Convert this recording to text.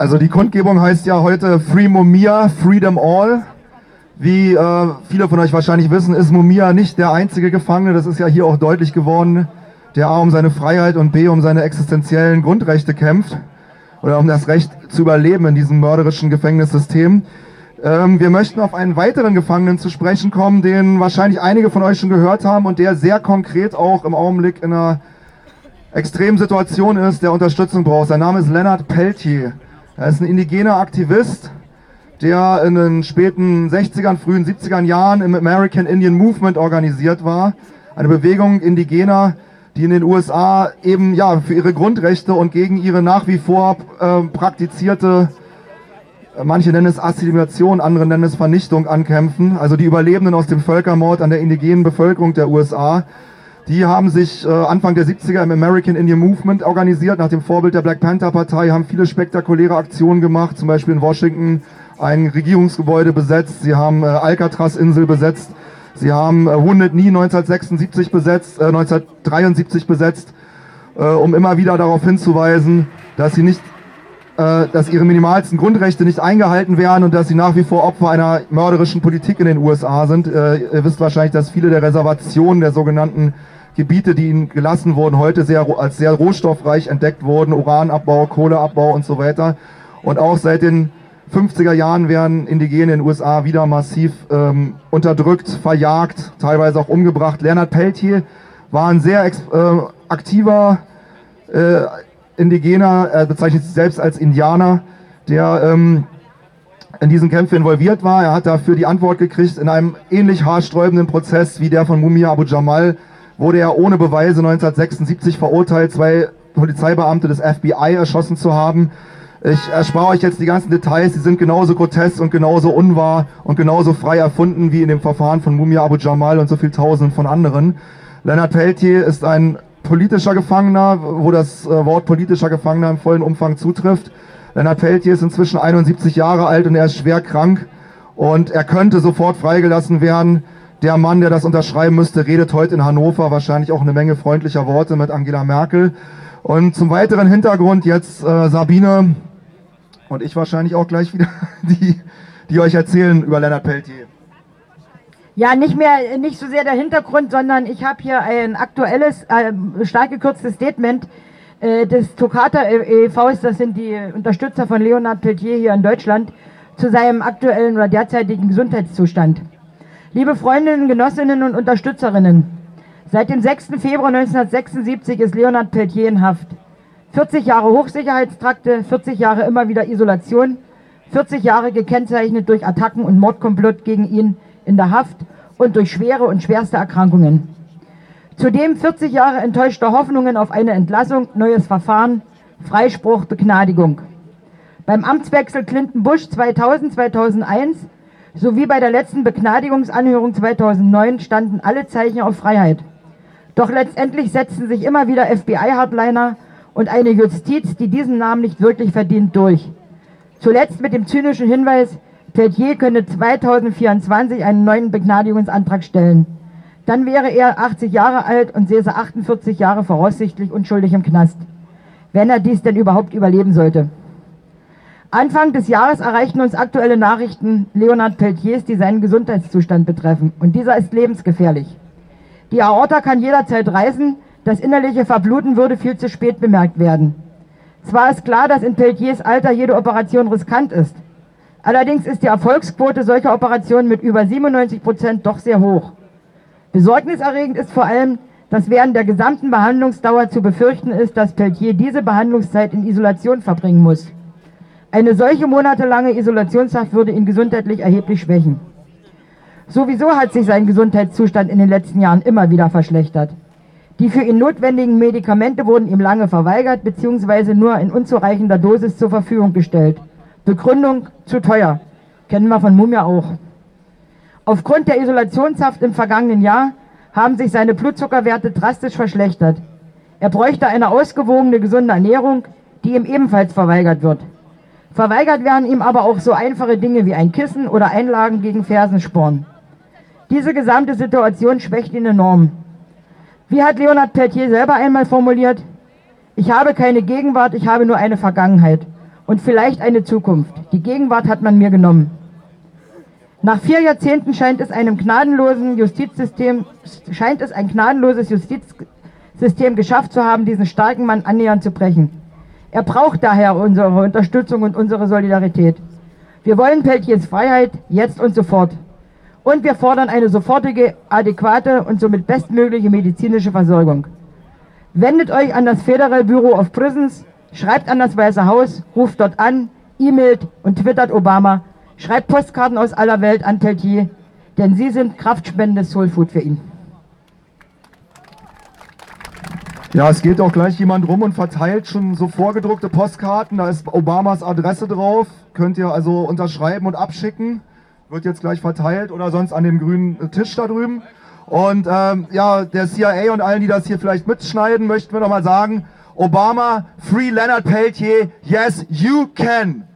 Also die Kundgebung heißt ja heute Free Mumia, Freedom All. Wie äh, viele von euch wahrscheinlich wissen, ist Mumia nicht der einzige Gefangene. Das ist ja hier auch deutlich geworden, der A um seine Freiheit und B um seine existenziellen Grundrechte kämpft oder um das Recht zu überleben in diesem mörderischen Gefängnissystem. Ähm, wir möchten auf einen weiteren Gefangenen zu sprechen kommen, den wahrscheinlich einige von euch schon gehört haben und der sehr konkret auch im Augenblick in einer extremen Situation ist, der Unterstützung braucht. Sein Name ist Leonard Peltier. Er ist ein indigener Aktivist, der in den späten 60ern, frühen 70ern Jahren im American Indian Movement organisiert war. Eine Bewegung indigener, die in den USA eben ja für ihre Grundrechte und gegen ihre nach wie vor äh, praktizierte, manche nennen es Assimilation, andere nennen es Vernichtung ankämpfen. Also die Überlebenden aus dem Völkermord an der indigenen Bevölkerung der USA. Die haben sich äh, Anfang der 70er im American Indian Movement organisiert, nach dem Vorbild der Black Panther Partei, haben viele spektakuläre Aktionen gemacht, zum Beispiel in Washington ein Regierungsgebäude besetzt, sie haben äh, Alcatraz-Insel besetzt, sie haben äh, Wounded Knee 1976 besetzt, äh, 1973 besetzt, äh, um immer wieder darauf hinzuweisen, dass sie nicht äh, dass ihre minimalsten Grundrechte nicht eingehalten werden und dass sie nach wie vor Opfer einer mörderischen Politik in den USA sind. Äh, ihr wisst wahrscheinlich, dass viele der Reservationen der sogenannten Gebiete, die ihnen gelassen wurden, heute sehr, als sehr rohstoffreich entdeckt wurden, Uranabbau, Kohleabbau und so weiter. Und auch seit den 50er Jahren werden Indigene in den USA wieder massiv ähm, unterdrückt, verjagt, teilweise auch umgebracht. Leonard Peltier war ein sehr äh, aktiver äh, Indigener, er bezeichnet sich selbst als Indianer, der ähm, in diesen Kämpfen involviert war. Er hat dafür die Antwort gekriegt in einem ähnlich haarsträubenden Prozess wie der von Mumia Abu Jamal, wurde er ohne Beweise 1976 verurteilt, zwei Polizeibeamte des FBI erschossen zu haben. Ich erspare euch jetzt die ganzen Details, die sind genauso grotesk und genauso unwahr und genauso frei erfunden wie in dem Verfahren von Mumia Abu Jamal und so viel tausenden von anderen. Leonard Peltier ist ein politischer Gefangener, wo das äh, Wort politischer Gefangener im vollen Umfang zutrifft. Leonard Peltier ist inzwischen 71 Jahre alt und er ist schwer krank und er könnte sofort freigelassen werden. Der Mann, der das unterschreiben müsste, redet heute in Hannover wahrscheinlich auch eine Menge freundlicher Worte mit Angela Merkel. Und zum weiteren Hintergrund jetzt äh, Sabine und ich wahrscheinlich auch gleich wieder, die, die euch erzählen über Leonard Peltier. Ja, nicht mehr, nicht so sehr der Hintergrund, sondern ich habe hier ein aktuelles, äh, stark gekürztes Statement äh, des Tocata e.V.s, das sind die Unterstützer von Leonard Peltier hier in Deutschland, zu seinem aktuellen oder derzeitigen Gesundheitszustand. Liebe Freundinnen, Genossinnen und Unterstützerinnen, seit dem 6. Februar 1976 ist Leonard Peltier in Haft. 40 Jahre Hochsicherheitstrakte, 40 Jahre immer wieder Isolation, 40 Jahre gekennzeichnet durch Attacken und Mordkomplott gegen ihn in der Haft und durch schwere und schwerste Erkrankungen. Zudem 40 Jahre enttäuschter Hoffnungen auf eine Entlassung, neues Verfahren, Freispruch, Begnadigung. Beim Amtswechsel Clinton-Bush 2000-2001 sowie bei der letzten Begnadigungsanhörung 2009 standen alle Zeichen auf Freiheit. Doch letztendlich setzten sich immer wieder FBI-Hardliner und eine Justiz, die diesen Namen nicht wirklich verdient, durch. Zuletzt mit dem zynischen Hinweis, Peltier könne 2024 einen neuen Begnadigungsantrag stellen. Dann wäre er 80 Jahre alt und säße 48 Jahre voraussichtlich unschuldig im Knast. Wenn er dies denn überhaupt überleben sollte. Anfang des Jahres erreichten uns aktuelle Nachrichten Leonard Peltiers, die seinen Gesundheitszustand betreffen. Und dieser ist lebensgefährlich. Die Aorta kann jederzeit reißen, das innerliche Verbluten würde viel zu spät bemerkt werden. Zwar ist klar, dass in Peltiers Alter jede Operation riskant ist. Allerdings ist die Erfolgsquote solcher Operationen mit über 97 Prozent doch sehr hoch. Besorgniserregend ist vor allem, dass während der gesamten Behandlungsdauer zu befürchten ist, dass Peltier diese Behandlungszeit in Isolation verbringen muss. Eine solche monatelange Isolationshaft würde ihn gesundheitlich erheblich schwächen. Sowieso hat sich sein Gesundheitszustand in den letzten Jahren immer wieder verschlechtert. Die für ihn notwendigen Medikamente wurden ihm lange verweigert bzw. nur in unzureichender Dosis zur Verfügung gestellt. Begründung zu teuer. Kennen wir von Mumia auch. Aufgrund der Isolationshaft im vergangenen Jahr haben sich seine Blutzuckerwerte drastisch verschlechtert. Er bräuchte eine ausgewogene, gesunde Ernährung, die ihm ebenfalls verweigert wird. Verweigert werden ihm aber auch so einfache Dinge wie ein Kissen oder Einlagen gegen Fersensporn. Diese gesamte Situation schwächt ihn enorm. Wie hat Leonard Peltier selber einmal formuliert? Ich habe keine Gegenwart, ich habe nur eine Vergangenheit. und vielleicht eine Zukunft. Die Gegenwart hat man mir genommen. Nach vier Jahrzehnten scheint es einem gnadenlosen Justizsystem, scheint es ein gnadenloses Justizsystem geschafft zu haben, diesen starken Mann annähernd zu brechen. Er braucht daher unsere Unterstützung und unsere Solidarität. Wir wollen Peltiers Freiheit jetzt und sofort. Und wir fordern eine sofortige, adäquate und somit bestmögliche medizinische Versorgung. Wendet euch an das Federal Bureau of Prisons, schreibt an das Weiße Haus, ruft dort an, e-mailt und twittert Obama Schreibt Postkarten aus aller Welt an Teltier, denn sie sind kraftspendendes Soulfood für ihn. Ja, es geht auch gleich jemand rum und verteilt schon so vorgedruckte Postkarten. Da ist Obamas Adresse drauf. Könnt ihr also unterschreiben und abschicken. Wird jetzt gleich verteilt oder sonst an dem grünen Tisch da drüben. Und ähm, ja, der CIA und allen, die das hier vielleicht mitschneiden, möchten wir noch mal sagen, Obama, Free Leonard Peltier, yes, you can.